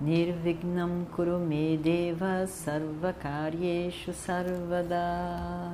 Nirvignam Kurume Deva Sarvakaryeshu Sarvada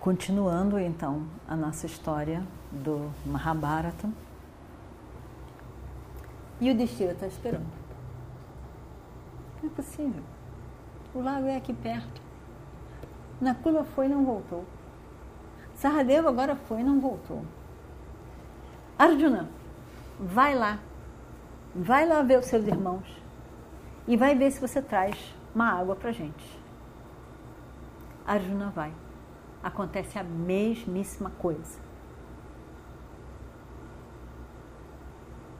Continuando então a nossa história do Mahabharata. E o destino está esperando. Não é possível. O lago é aqui perto. Nakula foi e não voltou. Saradeva agora foi e não voltou. Arjuna, vai lá. Vai lá ver os seus irmãos. E vai ver se você traz uma água para gente. Arjuna vai. Acontece a mesmíssima coisa.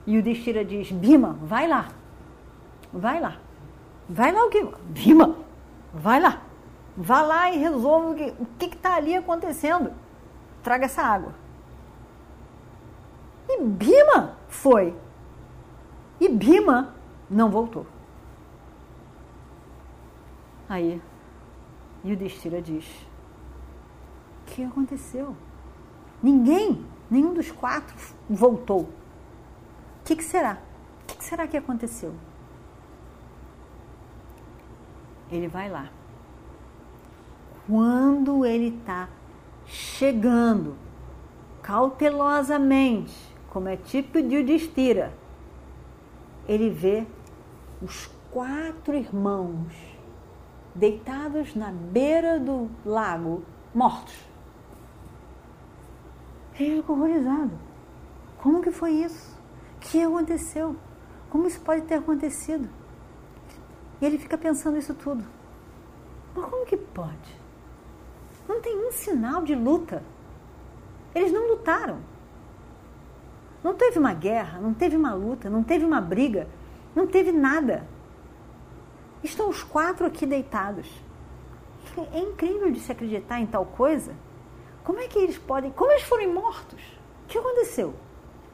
E o Destira diz: Bima, vai lá. Vai lá. Vai lá o que? Bima, vai lá. Vá lá e resolva o que está ali acontecendo. Traga essa água. E Bima foi. E Bima não voltou. Aí, Yudhishthira diz: O que aconteceu? Ninguém, nenhum dos quatro voltou. O que, que será? O que, que será que aconteceu? Ele vai lá quando ele está chegando cautelosamente, como é tipo de Udistira, ele vê os quatro irmãos deitados na beira do lago, mortos. Ele ficou horrorizado. Como que foi isso? O que aconteceu? Como isso pode ter acontecido? E ele fica pensando isso tudo. Mas como que pode? Não tem um sinal de luta. Eles não lutaram. Não teve uma guerra, não teve uma luta, não teve uma briga, não teve nada. Estão os quatro aqui deitados. É incrível de se acreditar em tal coisa. Como é que eles podem. Como eles foram mortos? O que aconteceu?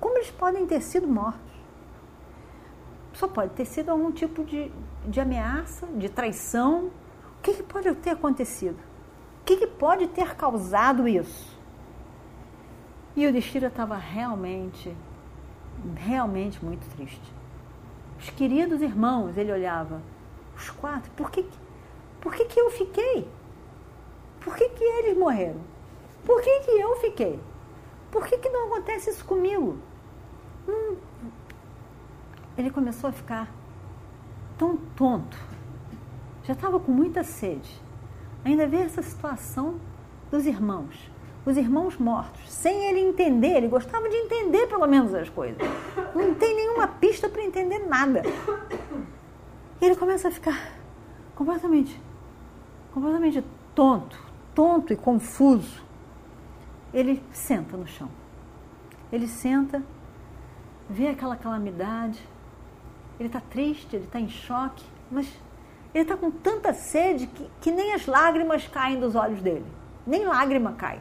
Como eles podem ter sido mortos? Só pode ter sido algum tipo de, de ameaça, de traição. O que, que pode ter acontecido? O que, que pode ter causado isso? E o Destira estava realmente, realmente muito triste. Os queridos irmãos, ele olhava, os quatro, por que, por que, que eu fiquei? Por que, que eles morreram? Por que, que eu fiquei? Por que, que não acontece isso comigo? Hum. Ele começou a ficar tão tonto. Já estava com muita sede ainda ver essa situação dos irmãos, os irmãos mortos, sem ele entender, ele gostava de entender pelo menos as coisas. Não tem nenhuma pista para entender nada. E ele começa a ficar completamente, completamente tonto, tonto e confuso. Ele senta no chão. Ele senta, vê aquela calamidade, ele está triste, ele está em choque, mas ele está com tanta sede que, que nem as lágrimas caem dos olhos dele. Nem lágrima cai,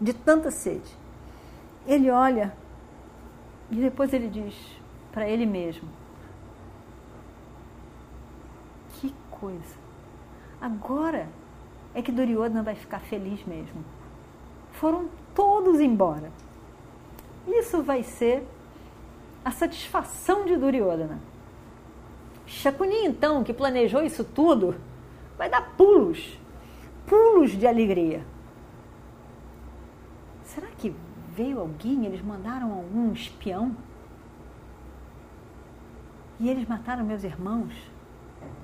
de tanta sede. Ele olha e depois ele diz para ele mesmo: Que coisa! Agora é que Duryodhana vai ficar feliz mesmo. Foram todos embora. Isso vai ser a satisfação de Duryodhana. Shakuni, então, que planejou isso tudo, vai dar pulos, pulos de alegria. Será que veio alguém? Eles mandaram algum espião? E eles mataram meus irmãos?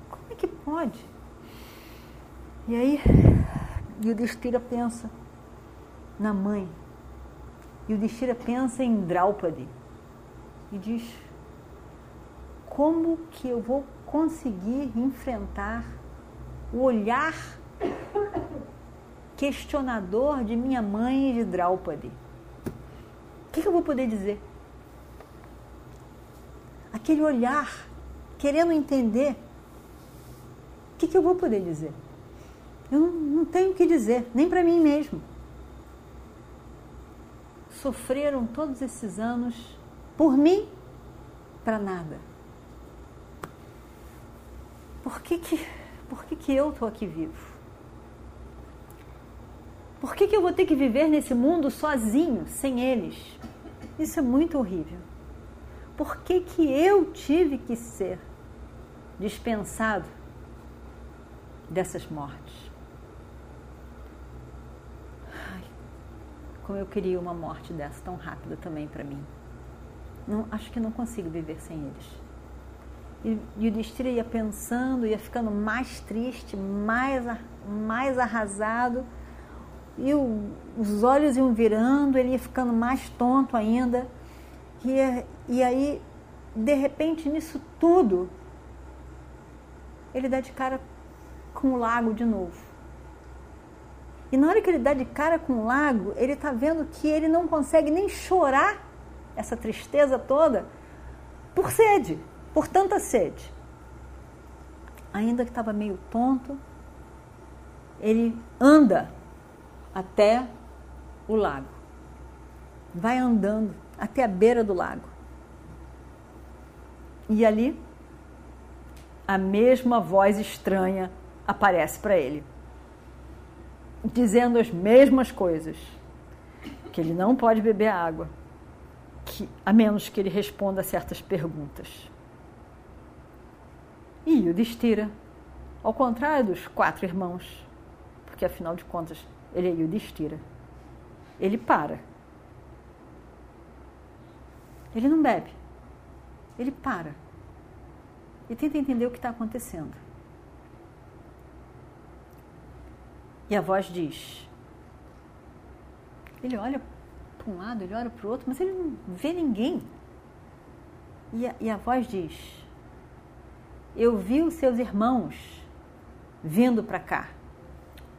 Como é que pode? E aí, Yudhishthira pensa na mãe. Yudhishthira pensa em Draupadi e diz: como que eu vou conseguir enfrentar o olhar questionador de minha mãe e de Draupadi? Que, que eu vou poder dizer? Aquele olhar querendo entender O que, que eu vou poder dizer? Eu não, não tenho o que dizer, nem para mim mesmo. Sofreram todos esses anos por mim, para nada. Por que, que, por que, que eu estou aqui vivo? Por que, que eu vou ter que viver nesse mundo sozinho, sem eles? Isso é muito horrível. Por que, que eu tive que ser dispensado dessas mortes? Ai, como eu queria uma morte dessa tão rápida também para mim. Não, acho que não consigo viver sem eles. E, o Destira ia pensando, ia ficando mais triste, mais, mais arrasado e o, os olhos iam virando, ele ia ficando mais tonto ainda. E, e aí, de repente, nisso tudo, ele dá de cara com o lago de novo. E na hora que ele dá de cara com o lago, ele está vendo que ele não consegue nem chorar essa tristeza toda por sede, por tanta sede. Ainda que estava meio tonto, ele anda até o lago. Vai andando até a beira do lago. E ali, a mesma voz estranha aparece para ele, dizendo as mesmas coisas: que ele não pode beber água, que, a menos que ele responda a certas perguntas. E o destira, ao contrário dos quatro irmãos, porque afinal de contas ele é Yudhishthira. Ele para. Ele não bebe. Ele para. E tenta entender o que está acontecendo. E a voz diz. Ele olha para um lado, ele olha para o outro, mas ele não vê ninguém. E a, e a voz diz: Eu vi os seus irmãos vindo para cá,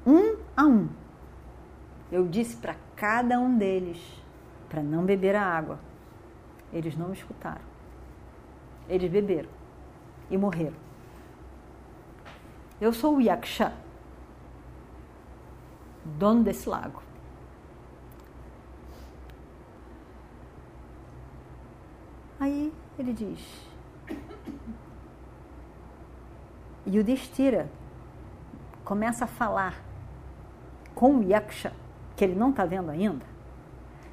um a um eu disse para cada um deles para não beber a água. Eles não me escutaram. Eles beberam e morreram. Eu sou o Yaksha, dono desse lago. Aí ele diz: E o Destira começa a falar com o Yaksha que ele não está vendo ainda,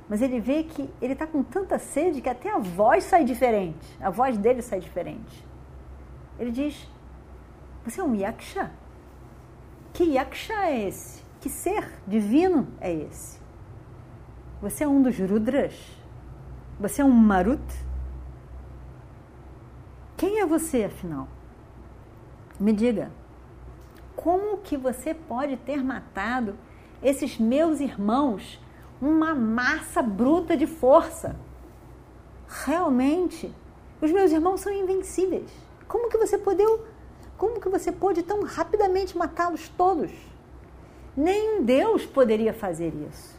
mas ele vê que ele está com tanta sede que até a voz sai diferente, a voz dele sai diferente. Ele diz: Você é um yaksha? Que yaksha é esse? Que ser divino é esse? Você é um dos Rudras? Você é um Marut? Quem é você, afinal? Me diga, como que você pode ter matado esses meus irmãos uma massa bruta de força. Realmente, os meus irmãos são invencíveis. Como que você pôde, como que você pôde tão rapidamente matá-los todos? Nem Deus poderia fazer isso.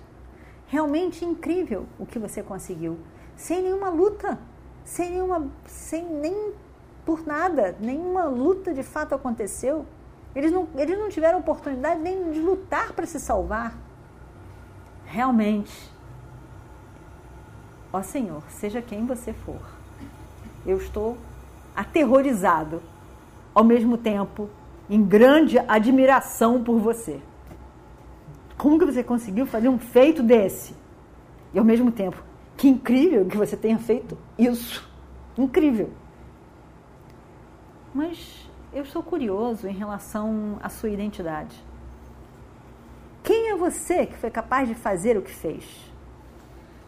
Realmente incrível o que você conseguiu, sem nenhuma luta, sem nenhuma, sem nem por nada, nenhuma luta de fato aconteceu. Eles não, eles não tiveram oportunidade nem de lutar para se salvar. Realmente, ó Senhor, seja quem você for, eu estou aterrorizado, ao mesmo tempo em grande admiração por você. Como que você conseguiu fazer um feito desse? E ao mesmo tempo, que incrível que você tenha feito isso. Incrível. Mas eu estou curioso em relação à sua identidade. Quem é você que foi capaz de fazer o que fez?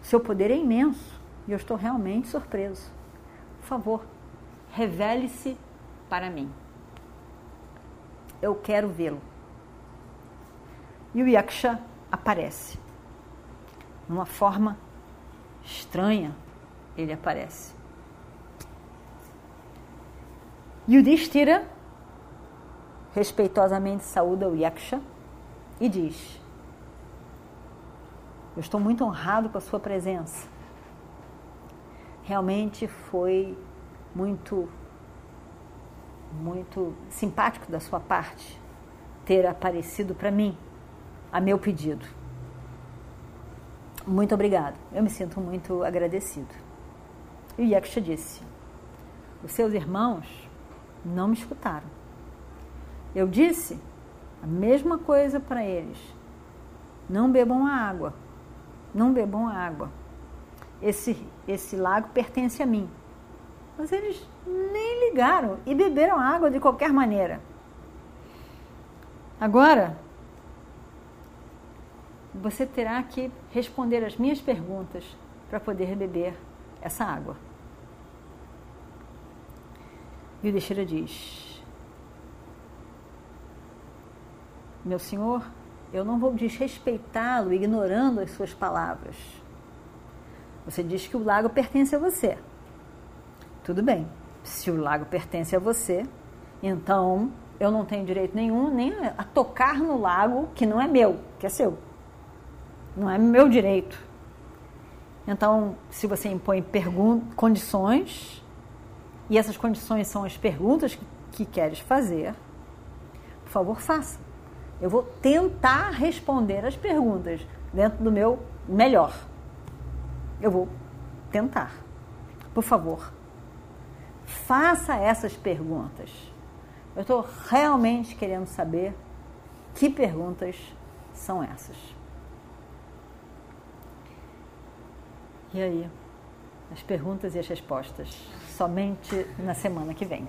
Seu poder é imenso e eu estou realmente surpreso. Por favor, revele-se para mim. Eu quero vê-lo. E o Yaksha aparece. Numa forma estranha, ele aparece. Yudhishthira respeitosamente saúda o Yaksha e diz: Eu estou muito honrado com a sua presença. Realmente foi muito muito simpático da sua parte ter aparecido para mim a meu pedido. Muito obrigado. Eu me sinto muito agradecido. E o Yaksha disse: Os seus irmãos não me escutaram. Eu disse a mesma coisa para eles. Não bebam a água. Não bebam a água. Esse, esse lago pertence a mim. Mas eles nem ligaram e beberam água de qualquer maneira. Agora, você terá que responder as minhas perguntas para poder beber essa água. E o Yudhishthira diz: Meu senhor, eu não vou desrespeitá-lo ignorando as suas palavras. Você diz que o lago pertence a você. Tudo bem. Se o lago pertence a você, então eu não tenho direito nenhum nem a tocar no lago que não é meu, que é seu. Não é meu direito. Então, se você impõe condições, e essas condições são as perguntas que, que queres fazer, por favor, faça. Eu vou tentar responder as perguntas dentro do meu melhor. Eu vou tentar. Por favor, faça essas perguntas. Eu estou realmente querendo saber que perguntas são essas. E aí? As perguntas e as respostas, somente na semana que vem.